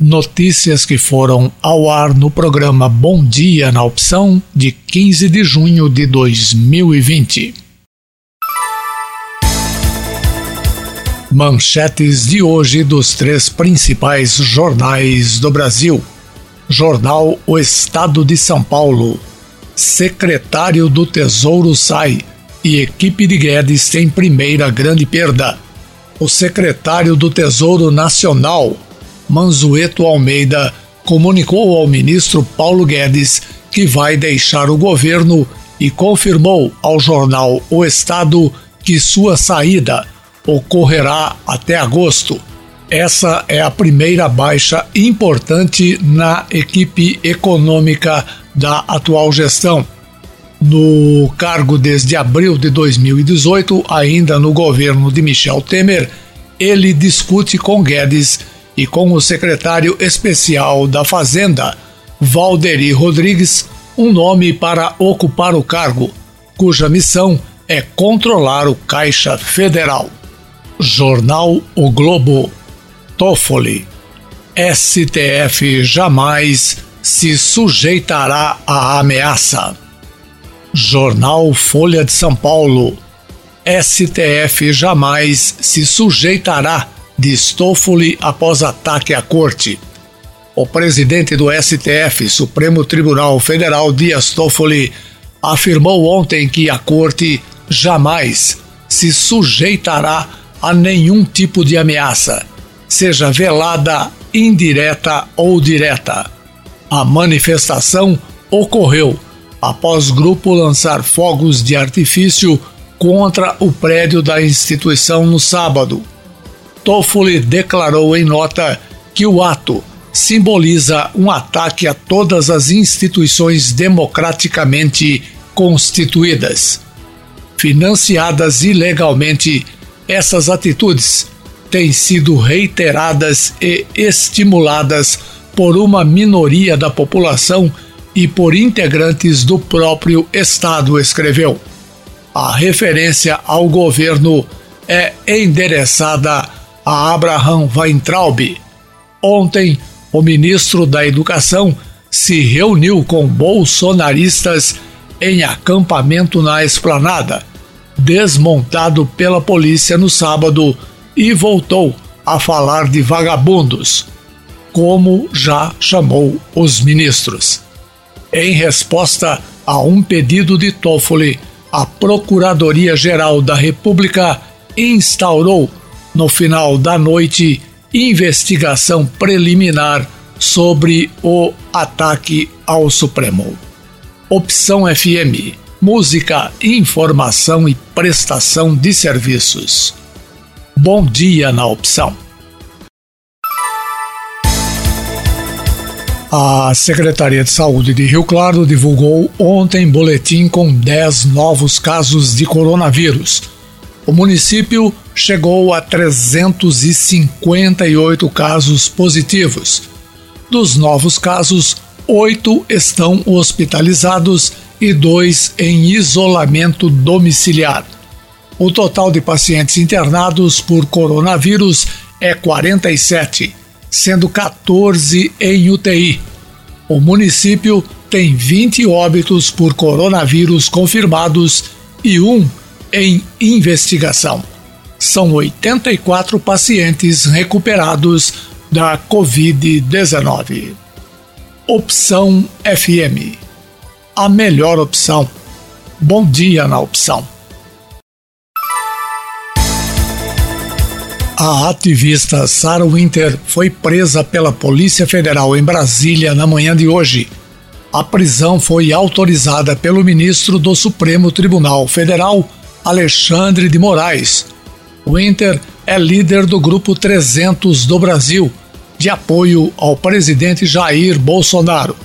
Notícias que foram ao ar no programa Bom Dia na opção de 15 de junho de 2020. Manchetes de hoje dos três principais jornais do Brasil. Jornal O Estado de São Paulo. Secretário do Tesouro sai e equipe de Guedes tem primeira grande perda. O secretário do Tesouro Nacional Manzueto Almeida comunicou ao ministro Paulo Guedes que vai deixar o governo e confirmou ao jornal O Estado que sua saída ocorrerá até agosto. Essa é a primeira baixa importante na equipe econômica da atual gestão. No cargo desde abril de 2018, ainda no governo de Michel Temer, ele discute com Guedes e com o secretário especial da Fazenda, Valderi Rodrigues, um nome para ocupar o cargo, cuja missão é controlar o Caixa Federal. Jornal O Globo. Toffoli. STF jamais se sujeitará à ameaça. Jornal Folha de São Paulo. STF jamais se sujeitará de Stoffoli após ataque à corte. O presidente do STF, Supremo Tribunal Federal, Dias Toffoli, afirmou ontem que a corte jamais se sujeitará a nenhum tipo de ameaça, seja velada, indireta ou direta. A manifestação ocorreu após grupo lançar fogos de artifício contra o prédio da instituição no sábado. Toffoli declarou em nota que o ato simboliza um ataque a todas as instituições democraticamente constituídas. Financiadas ilegalmente, essas atitudes têm sido reiteradas e estimuladas por uma minoria da população e por integrantes do próprio Estado, escreveu. A referência ao governo é endereçada a Abraham Weintraub. Ontem, o ministro da Educação se reuniu com bolsonaristas em acampamento na esplanada, desmontado pela polícia no sábado, e voltou a falar de vagabundos, como já chamou os ministros. Em resposta a um pedido de Toffoli, a Procuradoria-Geral da República instaurou no final da noite, investigação preliminar sobre o ataque ao Supremo. Opção FM Música, informação e prestação de serviços. Bom dia na opção. A Secretaria de Saúde de Rio Claro divulgou ontem boletim com 10 novos casos de coronavírus o município chegou a 358 casos positivos. Dos novos casos, oito estão hospitalizados e dois em isolamento domiciliar. O total de pacientes internados por coronavírus é 47, sendo 14 em UTI. O município tem 20 óbitos por coronavírus confirmados e um em investigação. São 84 pacientes recuperados da Covid-19. Opção FM. A melhor opção. Bom dia na opção. A ativista Sarah Winter foi presa pela Polícia Federal em Brasília na manhã de hoje. A prisão foi autorizada pelo ministro do Supremo Tribunal Federal, Alexandre de Moraes. Winter é líder do Grupo 300 do Brasil, de apoio ao presidente Jair Bolsonaro.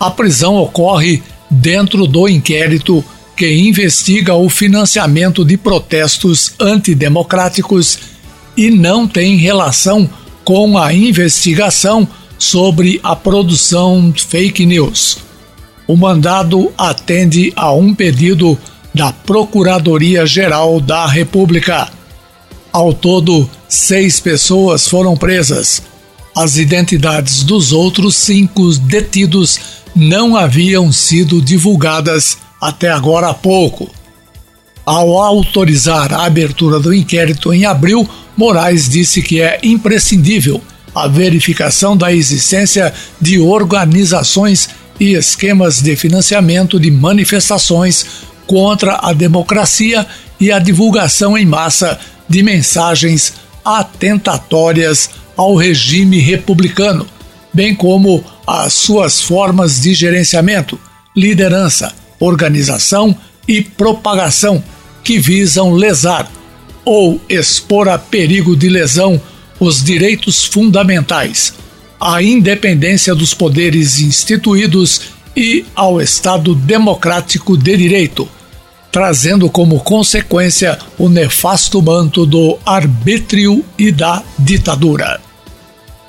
A prisão ocorre dentro do inquérito que investiga o financiamento de protestos antidemocráticos e não tem relação com a investigação sobre a produção fake news. O mandado atende a um pedido da Procuradoria-Geral da República. Ao todo, seis pessoas foram presas. As identidades dos outros cinco detidos não haviam sido divulgadas até agora há pouco. Ao autorizar a abertura do inquérito em abril, Moraes disse que é imprescindível a verificação da existência de organizações e esquemas de financiamento de manifestações contra a democracia e a divulgação em massa de mensagens atentatórias ao regime republicano, bem como as suas formas de gerenciamento, liderança, organização e propagação que visam lesar ou expor a perigo de lesão os direitos fundamentais, a independência dos poderes instituídos e ao Estado democrático de direito, trazendo como consequência o nefasto manto do arbítrio e da ditadura.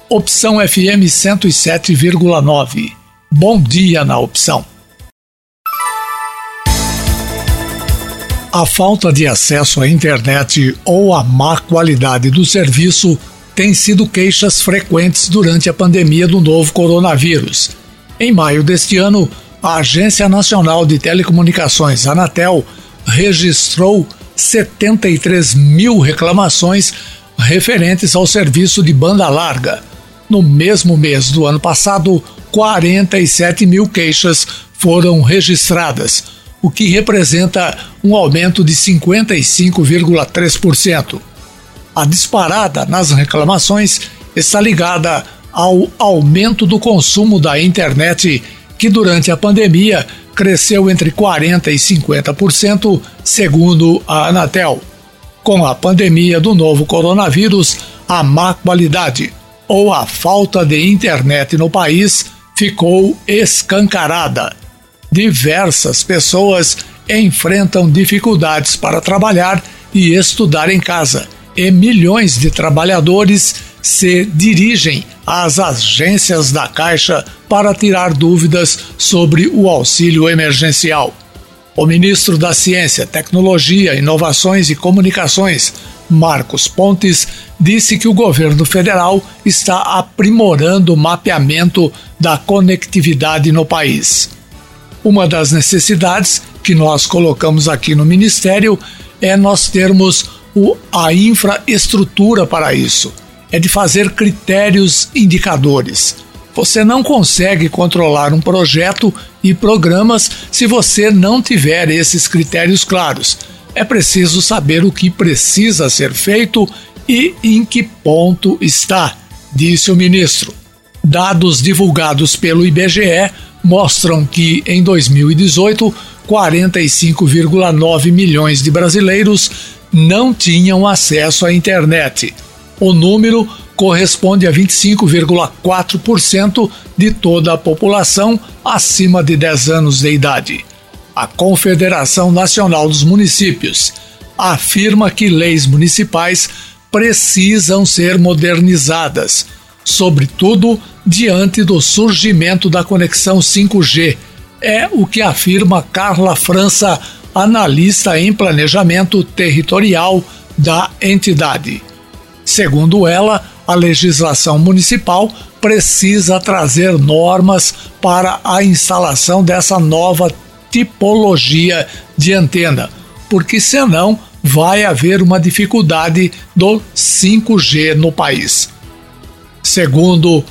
Opção FM 107,9. Bom dia na opção. A falta de acesso à internet ou a má qualidade do serviço têm sido queixas frequentes durante a pandemia do novo coronavírus. Em maio deste ano, a Agência Nacional de Telecomunicações, Anatel, registrou 73 mil reclamações referentes ao serviço de banda larga. No mesmo mês do ano passado, 47 mil queixas foram registradas, o que representa um aumento de 55,3%. A disparada nas reclamações está ligada ao aumento do consumo da internet, que durante a pandemia cresceu entre 40% e 50%, segundo a Anatel. Com a pandemia do novo coronavírus, a má qualidade ou a falta de internet no país ficou escancarada diversas pessoas enfrentam dificuldades para trabalhar e estudar em casa, e milhões de trabalhadores se dirigem às agências da Caixa para tirar dúvidas sobre o auxílio emergencial. O ministro da Ciência, Tecnologia, Inovações e Comunicações, Marcos Pontes, disse que o governo federal está aprimorando o mapeamento da conectividade no país. Uma das necessidades que nós colocamos aqui no Ministério é nós termos o, a infraestrutura para isso. É de fazer critérios indicadores. Você não consegue controlar um projeto e programas se você não tiver esses critérios claros. É preciso saber o que precisa ser feito e em que ponto está, disse o ministro. Dados divulgados pelo IBGE mostram que em 2018, 45,9 milhões de brasileiros não tinham acesso à internet. O número corresponde a 25,4% de toda a população acima de 10 anos de idade. A Confederação Nacional dos Municípios afirma que leis municipais precisam ser modernizadas, sobretudo diante do surgimento da conexão 5G. É o que afirma Carla França, analista em planejamento territorial da entidade. Segundo ela, a legislação municipal precisa trazer normas para a instalação dessa nova tipologia de antena, porque senão vai haver uma dificuldade do 5G no país. Segundo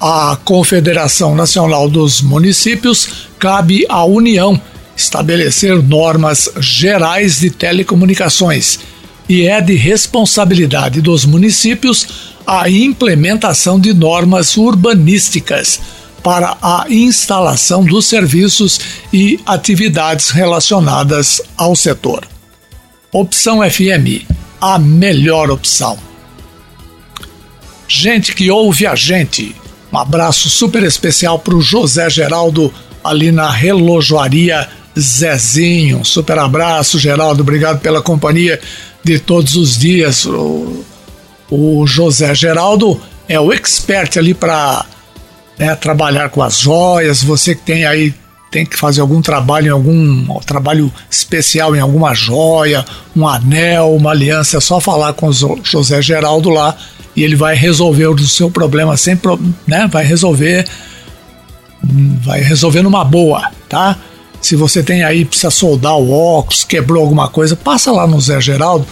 a Confederação Nacional dos Municípios, cabe à União estabelecer normas gerais de telecomunicações e é de responsabilidade dos municípios a implementação de normas urbanísticas para a instalação dos serviços e atividades relacionadas ao setor. Opção FM, a melhor opção. Gente que ouve a gente um abraço super especial para o José Geraldo ali na relojoaria Zezinho. Super abraço, Geraldo. Obrigado pela companhia de todos os dias. O, o José Geraldo é o expert ali para né, trabalhar com as joias. Você que tem aí tem que fazer algum trabalho em algum um trabalho especial em alguma joia, um anel, uma aliança, é só falar com o José Geraldo lá e ele vai resolver o seu problema sem né? Vai resolver vai resolver numa boa, tá? Se você tem aí, precisa soldar o óculos, quebrou alguma coisa, passa lá no Zé Geraldo,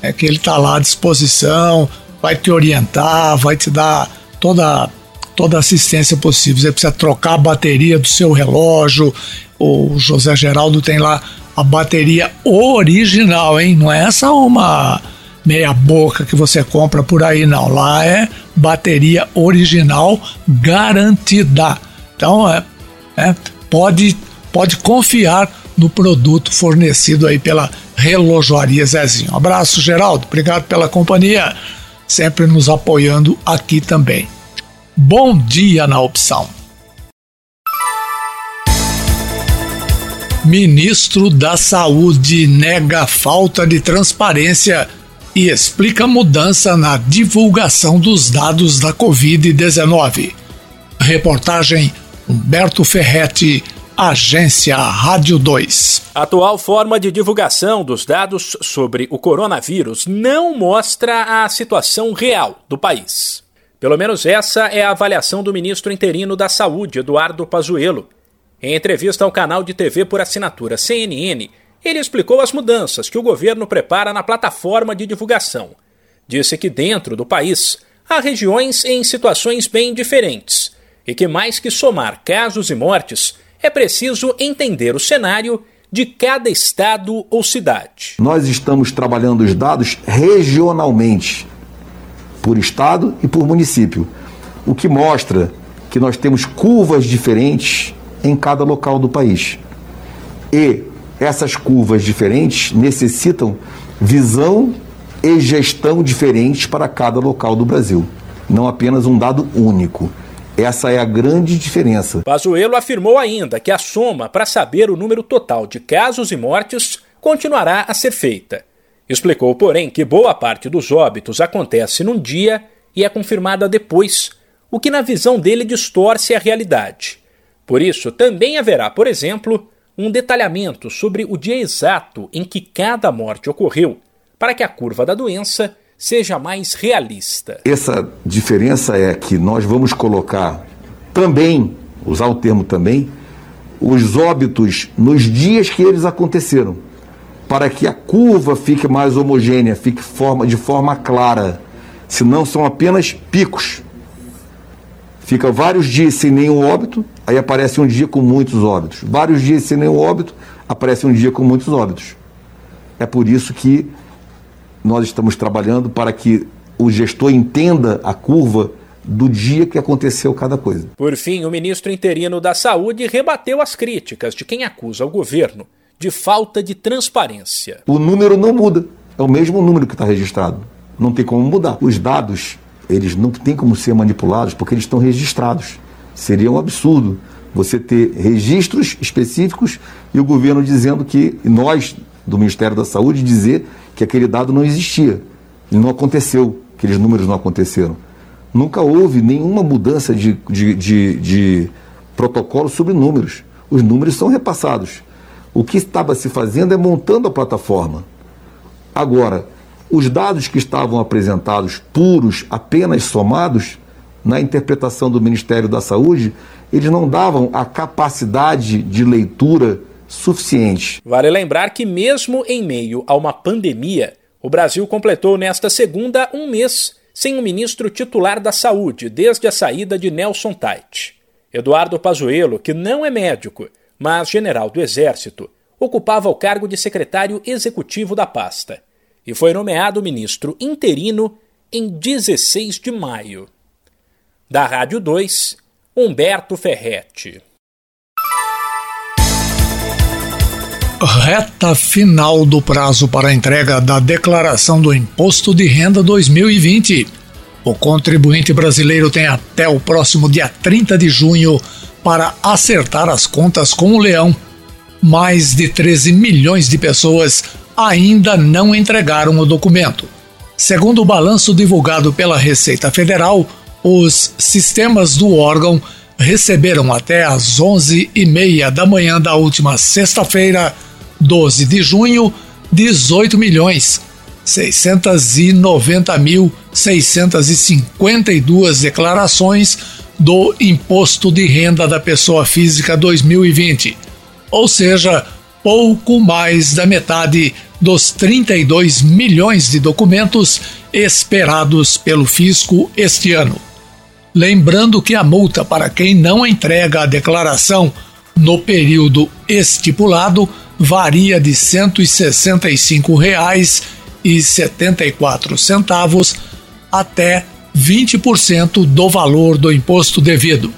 é que ele tá lá à disposição, vai te orientar, vai te dar toda toda a assistência possível. Você precisa trocar a bateria do seu relógio. O José Geraldo tem lá a bateria original, hein? Não é essa uma meia boca que você compra por aí, não. Lá é bateria original garantida. Então, é, é pode, pode confiar no produto fornecido aí pela Relojoaria Zezinho. Um abraço, Geraldo. Obrigado pela companhia, sempre nos apoiando aqui também. Bom dia na opção. Ministro da Saúde nega falta de transparência e explica mudança na divulgação dos dados da Covid-19. Reportagem Humberto Ferretti, Agência Rádio 2. A atual forma de divulgação dos dados sobre o coronavírus não mostra a situação real do país. Pelo menos essa é a avaliação do ministro interino da Saúde, Eduardo Pazuello. Em entrevista ao canal de TV por assinatura CNN, ele explicou as mudanças que o governo prepara na plataforma de divulgação. Disse que dentro do país há regiões em situações bem diferentes e que, mais que somar casos e mortes, é preciso entender o cenário de cada estado ou cidade. Nós estamos trabalhando os dados regionalmente, por estado e por município, o que mostra que nós temos curvas diferentes em cada local do país. E essas curvas diferentes necessitam visão e gestão diferentes para cada local do Brasil, não apenas um dado único. Essa é a grande diferença. Pazuello afirmou ainda que a soma para saber o número total de casos e mortes continuará a ser feita. Explicou, porém, que boa parte dos óbitos acontece num dia e é confirmada depois, o que na visão dele distorce a realidade. Por isso, também haverá, por exemplo, um detalhamento sobre o dia exato em que cada morte ocorreu, para que a curva da doença seja mais realista. Essa diferença é que nós vamos colocar também, usar o termo também, os óbitos nos dias que eles aconteceram, para que a curva fique mais homogênea, fique forma, de forma clara. Senão são apenas picos. Fica vários dias sem nenhum óbito, aí aparece um dia com muitos óbitos. Vários dias sem nenhum óbito, aparece um dia com muitos óbitos. É por isso que nós estamos trabalhando para que o gestor entenda a curva do dia que aconteceu cada coisa. Por fim, o ministro interino da Saúde rebateu as críticas de quem acusa o governo de falta de transparência. O número não muda, é o mesmo número que está registrado. Não tem como mudar. Os dados eles não têm como ser manipulados porque eles estão registrados. Seria um absurdo você ter registros específicos e o governo dizendo que, nós do Ministério da Saúde, dizer que aquele dado não existia. Ele não aconteceu, aqueles números não aconteceram. Nunca houve nenhuma mudança de, de, de, de protocolo sobre números. Os números são repassados. O que estava se fazendo é montando a plataforma. Agora, os dados que estavam apresentados puros, apenas somados, na interpretação do Ministério da Saúde, eles não davam a capacidade de leitura suficiente. Vale lembrar que, mesmo em meio a uma pandemia, o Brasil completou nesta segunda um mês sem um ministro titular da saúde desde a saída de Nelson Tait. Eduardo Pazuello, que não é médico, mas general do Exército, ocupava o cargo de secretário executivo da pasta e foi nomeado ministro interino em 16 de maio. Da Rádio 2, Humberto Ferretti. Reta final do prazo para entrega da declaração do Imposto de Renda 2020. O contribuinte brasileiro tem até o próximo dia 30 de junho para acertar as contas com o leão. Mais de 13 milhões de pessoas ainda não entregaram o documento. Segundo o balanço divulgado pela Receita Federal, os sistemas do órgão receberam até às 11h30 da manhã da última sexta-feira, 12 de junho, 18 milhões 690.652 declarações do Imposto de Renda da Pessoa Física 2020, ou seja, pouco mais da metade dos 32 milhões de documentos esperados pelo fisco este ano. Lembrando que a multa para quem não entrega a declaração no período estipulado varia de R$ 165,74 até 20% do valor do imposto devido.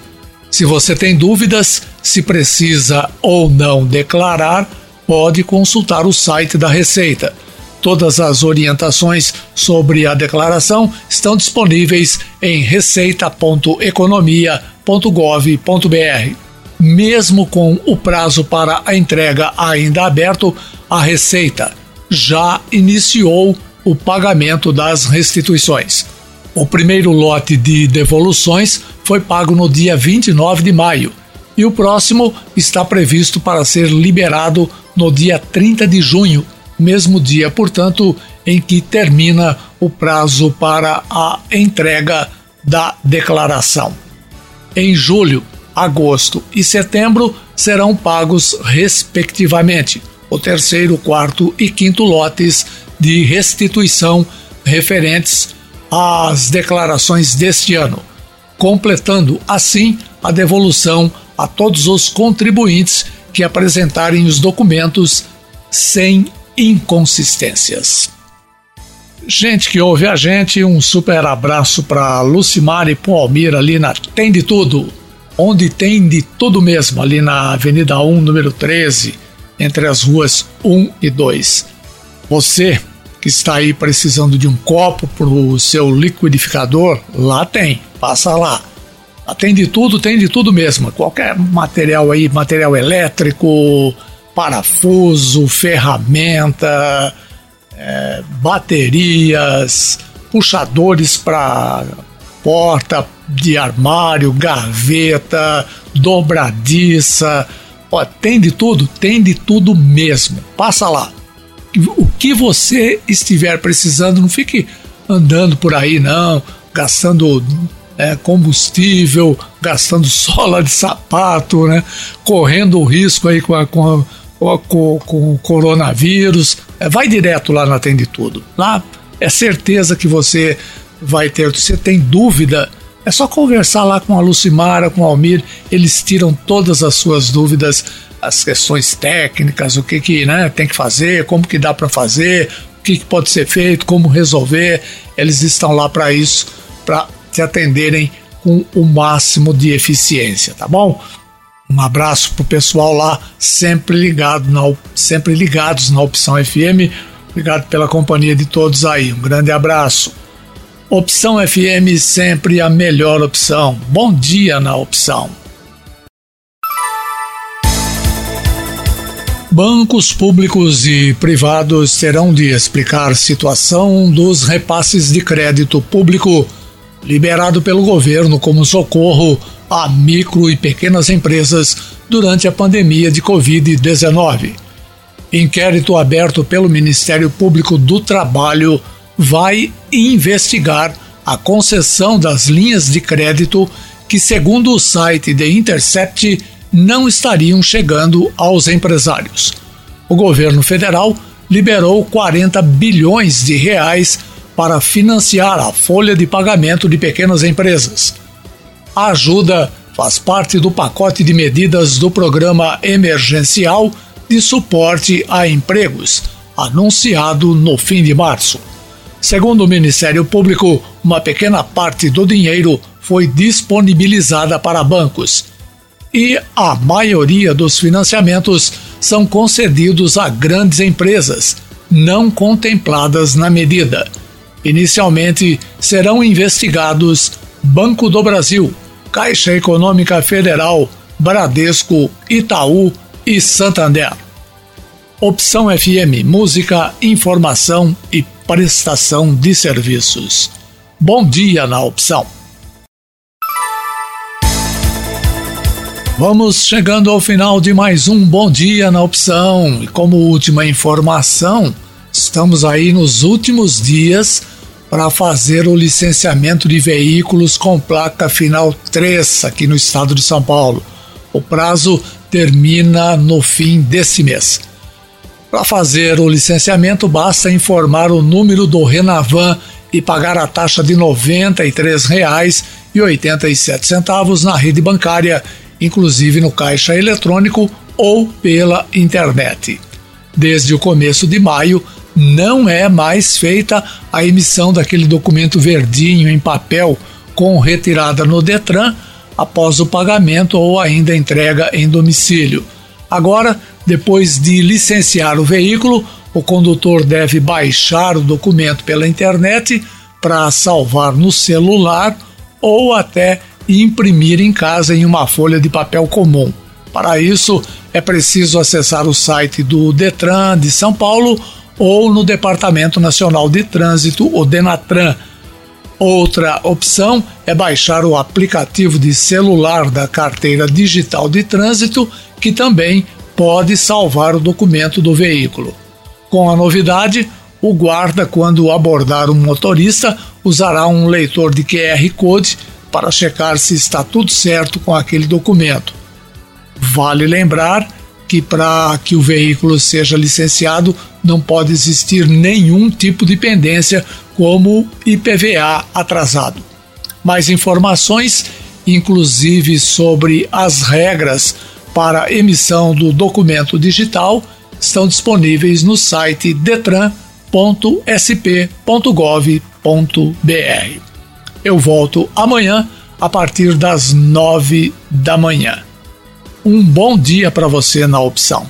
Se você tem dúvidas se precisa ou não declarar, pode consultar o site da Receita. Todas as orientações sobre a declaração estão disponíveis em receita.economia.gov.br. Mesmo com o prazo para a entrega ainda aberto, a Receita já iniciou o pagamento das restituições. O primeiro lote de devoluções foi pago no dia 29 de maio e o próximo está previsto para ser liberado no dia 30 de junho, mesmo dia, portanto, em que termina o prazo para a entrega da declaração. Em julho, agosto e setembro serão pagos, respectivamente, o terceiro, quarto e quinto lotes de restituição referentes as declarações deste ano, completando assim a devolução a todos os contribuintes que apresentarem os documentos sem inconsistências. Gente que ouve a gente, um super abraço para Lucimar e Palmira ali na Tem de Tudo, onde tem de tudo mesmo, ali na Avenida 1, número 13, entre as ruas 1 e 2. Você que está aí precisando de um copo para o seu liquidificador, lá tem, passa lá. Tem de tudo, tem de tudo mesmo. Qualquer material aí, material elétrico, parafuso, ferramenta, é, baterias, puxadores para porta de armário, gaveta, dobradiça. Ó, tem de tudo, tem de tudo mesmo. Passa lá o que você estiver precisando, não fique andando por aí, não, gastando é, combustível, gastando sola de sapato, né? Correndo o risco aí com, a, com, a, com, com o coronavírus. É, vai direto lá na Atende Tudo. Lá é certeza que você vai ter. Se você tem dúvida, é só conversar lá com a Lucimara, com o Almir, eles tiram todas as suas dúvidas as questões técnicas, o que que né, tem que fazer, como que dá para fazer, o que, que pode ser feito, como resolver. Eles estão lá para isso, para te atenderem com o máximo de eficiência, tá bom? Um abraço pro pessoal lá, sempre ligado na, sempre ligados na Opção FM. Obrigado pela companhia de todos aí. Um grande abraço. Opção FM sempre a melhor opção. Bom dia na opção. Bancos públicos e privados terão de explicar situação dos repasses de crédito público liberado pelo governo como socorro a micro e pequenas empresas durante a pandemia de Covid-19. Inquérito aberto pelo Ministério Público do Trabalho vai investigar a concessão das linhas de crédito que, segundo o site The Intercept, não estariam chegando aos empresários. O governo federal liberou 40 bilhões de reais para financiar a folha de pagamento de pequenas empresas. A ajuda faz parte do pacote de medidas do programa emergencial de suporte a empregos, anunciado no fim de março. Segundo o Ministério Público, uma pequena parte do dinheiro foi disponibilizada para bancos e a maioria dos financiamentos são concedidos a grandes empresas, não contempladas na medida. Inicialmente serão investigados Banco do Brasil, Caixa Econômica Federal, Bradesco, Itaú e Santander. Opção FM Música, Informação e Prestação de Serviços. Bom dia na opção. Vamos chegando ao final de mais um Bom Dia na Opção. E como última informação, Estamos aí nos últimos dias para fazer o licenciamento de veículos com placa final 3 aqui no estado de São Paulo. O prazo termina no fim desse mês. Para fazer o licenciamento, basta informar o número do Renavan e pagar a taxa de R$ 93,87 na rede bancária, inclusive no caixa eletrônico ou pela internet. Desde o começo de maio, não é mais feita a emissão daquele documento verdinho em papel com retirada no Detran após o pagamento ou ainda entrega em domicílio. Agora, depois de licenciar o veículo, o condutor deve baixar o documento pela internet para salvar no celular ou até imprimir em casa em uma folha de papel comum. Para isso, é preciso acessar o site do Detran de São Paulo ou no Departamento Nacional de Trânsito, o Denatran. Outra opção é baixar o aplicativo de celular da carteira digital de trânsito, que também pode salvar o documento do veículo. Com a novidade, o guarda, quando abordar um motorista, usará um leitor de QR Code para checar se está tudo certo com aquele documento. Vale lembrar que para que o veículo seja licenciado não pode existir nenhum tipo de pendência como IPVA atrasado. Mais informações, inclusive sobre as regras para emissão do documento digital, estão disponíveis no site detran.sp.gov.br. Eu volto amanhã a partir das nove da manhã. Um bom dia para você na opção.